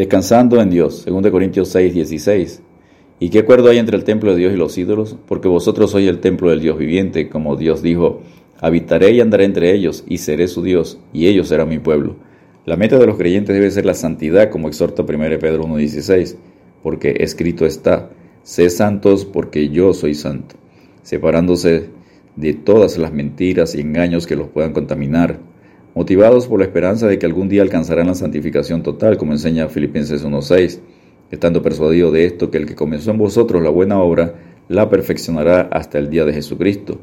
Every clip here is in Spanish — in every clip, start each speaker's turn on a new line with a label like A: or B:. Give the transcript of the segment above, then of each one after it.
A: Descansando en Dios, 2 Corintios 6, 16. ¿Y qué acuerdo hay entre el templo de Dios y los ídolos? Porque vosotros sois el templo del Dios viviente, como Dios dijo, habitaré y andaré entre ellos, y seré su Dios, y ellos serán mi pueblo. La meta de los creyentes debe ser la santidad, como exhorta 1 Pedro 1.16, porque escrito está, sé santos porque yo soy santo, separándose de todas las mentiras y engaños que los puedan contaminar, motivados por la esperanza de que algún día alcanzarán la santificación total, como enseña Filipenses 1.6 estando persuadido de esto, que el que comenzó en vosotros la buena obra, la perfeccionará hasta el día de Jesucristo.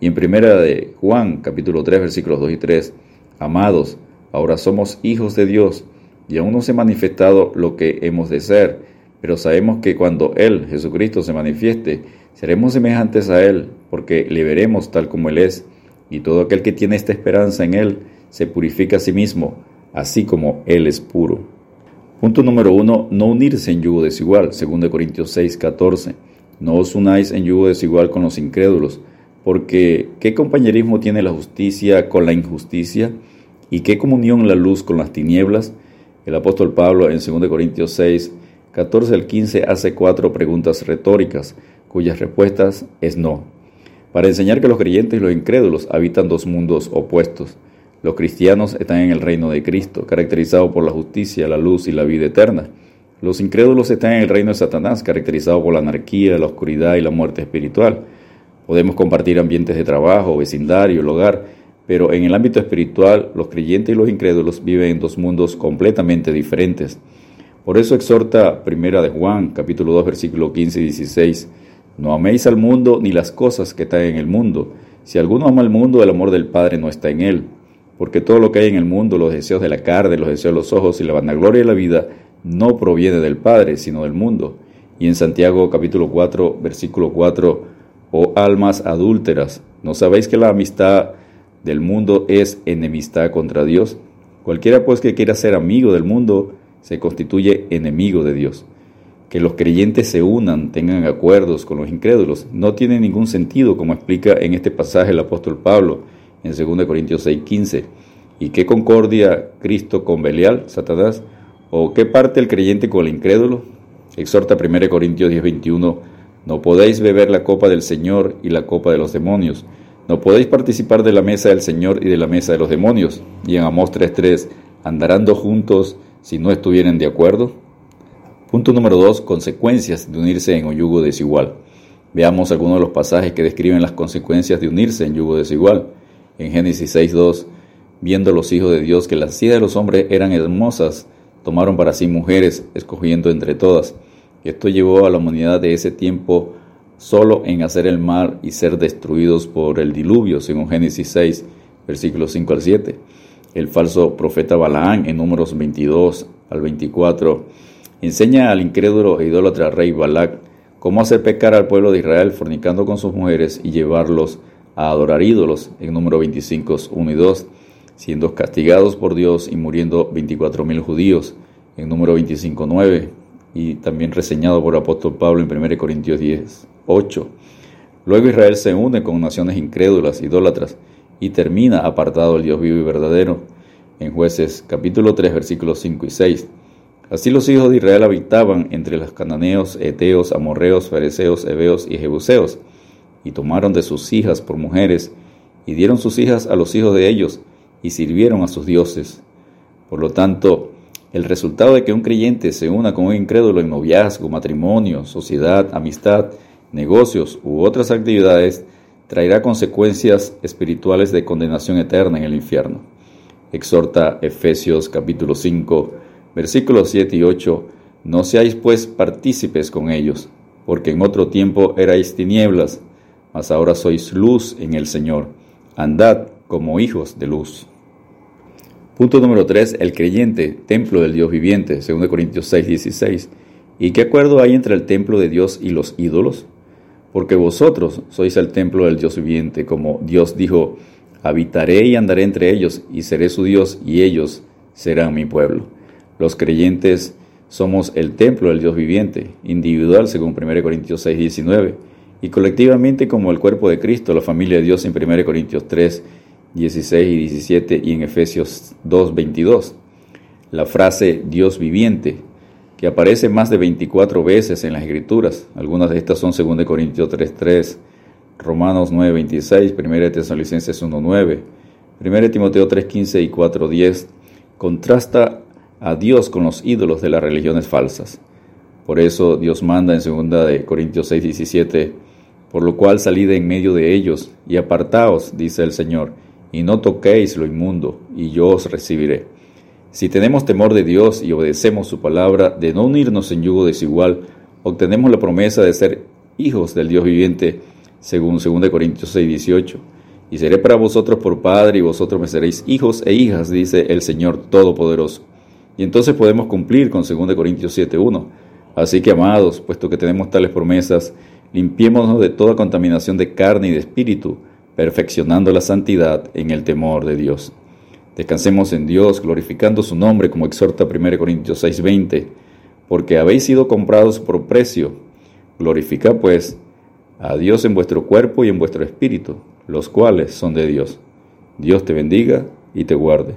A: Y en primera de Juan, capítulo 3, versículos 2 y 3, Amados, ahora somos hijos de Dios, y aún no se ha manifestado lo que hemos de ser, pero sabemos que cuando Él, Jesucristo, se manifieste, seremos semejantes a Él, porque le veremos tal como Él es, y todo aquel que tiene esta esperanza en Él se purifica a sí mismo, así como Él es puro. Punto número uno, no unirse en yugo desigual, 2 Corintios 6, 14. No os unáis en yugo desigual con los incrédulos, porque ¿qué compañerismo tiene la justicia con la injusticia? ¿Y qué comunión la luz con las tinieblas? El apóstol Pablo en 2 Corintios 6, 14 al 15 hace cuatro preguntas retóricas, cuyas respuestas es no, para enseñar que los creyentes y los incrédulos habitan dos mundos opuestos. Los cristianos están en el reino de Cristo, caracterizado por la justicia, la luz y la vida eterna. Los incrédulos están en el reino de Satanás, caracterizado por la anarquía, la oscuridad y la muerte espiritual. Podemos compartir ambientes de trabajo, vecindario, el hogar, pero en el ámbito espiritual los creyentes y los incrédulos viven en dos mundos completamente diferentes. Por eso exhorta Primera de Juan, capítulo 2, versículo 15 y 16, No améis al mundo ni las cosas que están en el mundo. Si alguno ama al mundo, el amor del Padre no está en él porque todo lo que hay en el mundo, los deseos de la carne, los deseos de los ojos y la vanagloria de la vida, no proviene del Padre, sino del mundo. Y en Santiago capítulo 4, versículo 4, oh almas adúlteras, ¿no sabéis que la amistad del mundo es enemistad contra Dios? Cualquiera pues que quiera ser amigo del mundo, se constituye enemigo de Dios. Que los creyentes se unan, tengan acuerdos con los incrédulos, no tiene ningún sentido, como explica en este pasaje el apóstol Pablo, en 2 Corintios 6:15. ¿Y qué concordia Cristo con Belial, Satanás? ¿O qué parte el creyente con el incrédulo? Exhorta 1 Corintios 10:21, no podéis beber la copa del Señor y la copa de los demonios. No podéis participar de la mesa del Señor y de la mesa de los demonios. Y en Amós 3:3, andarán dos juntos si no estuvieren de acuerdo. Punto número 2. Consecuencias de unirse en un yugo desigual. Veamos algunos de los pasajes que describen las consecuencias de unirse en yugo desigual en Génesis 6.2, viendo los hijos de Dios que las hijas de los hombres eran hermosas, tomaron para sí mujeres, escogiendo entre todas. Esto llevó a la humanidad de ese tiempo solo en hacer el mal y ser destruidos por el diluvio, según Génesis 6, versículos 5 al 7. El falso profeta Balaán, en números 22 al 24, enseña al incrédulo e idólatra rey Balac cómo hacer pecar al pueblo de Israel fornicando con sus mujeres y llevarlos a adorar ídolos en número 25, 1 y 2, siendo castigados por Dios y muriendo 24.000 judíos en número 25, 9, y también reseñado por el apóstol Pablo en 1 Corintios 10, 8. Luego Israel se une con naciones incrédulas, idólatras, y termina apartado del Dios vivo y verdadero en jueces capítulo 3 versículos 5 y 6. Así los hijos de Israel habitaban entre los cananeos, eteos, amorreos, fereceos, heveos y jebuseos y tomaron de sus hijas por mujeres, y dieron sus hijas a los hijos de ellos, y sirvieron a sus dioses. Por lo tanto, el resultado de que un creyente se una con un incrédulo en noviazgo, matrimonio, sociedad, amistad, negocios u otras actividades traerá consecuencias espirituales de condenación eterna en el infierno. Exhorta Efesios capítulo 5, versículos 7 y 8, No seáis pues partícipes con ellos, porque en otro tiempo erais tinieblas, mas ahora sois luz en el Señor. Andad como hijos de luz. Punto número 3. El creyente, templo del Dios viviente, 2 Corintios 6, 16. ¿Y qué acuerdo hay entre el templo de Dios y los ídolos? Porque vosotros sois el templo del Dios viviente, como Dios dijo, habitaré y andaré entre ellos, y seré su Dios, y ellos serán mi pueblo. Los creyentes somos el templo del Dios viviente, individual, según 1 Corintios 6, 19 y colectivamente como el cuerpo de Cristo, la familia de Dios en 1 Corintios 3, 16 y 17 y en Efesios 2, 22. La frase Dios viviente que aparece más de 24 veces en las Escrituras. Algunas de estas son 2 Corintios 3.3, Romanos 9.26, 1 Tesalonicenses 1.9, 1 Timoteo 3.15 y 4.10. Contrasta a Dios con los ídolos de las religiones falsas. Por eso Dios manda en 2 Corintios 6.17, por lo cual salid en medio de ellos y apartaos, dice el Señor, y no toquéis lo inmundo, y yo os recibiré. Si tenemos temor de Dios y obedecemos su palabra de no unirnos en yugo desigual, obtenemos la promesa de ser hijos del Dios viviente, según 2 Corintios 6, 18. Y seré para vosotros por Padre y vosotros me seréis hijos e hijas, dice el Señor Todopoderoso. Y entonces podemos cumplir con 2 Corintios 7, 1. Así que, amados, puesto que tenemos tales promesas, limpiémonos de toda contaminación de carne y de espíritu, perfeccionando la santidad en el temor de Dios. Descansemos en Dios, glorificando su nombre, como exhorta 1 Corintios 6:20, porque habéis sido comprados por precio. Glorifica pues a Dios en vuestro cuerpo y en vuestro espíritu, los cuales son de Dios. Dios te bendiga y te guarde.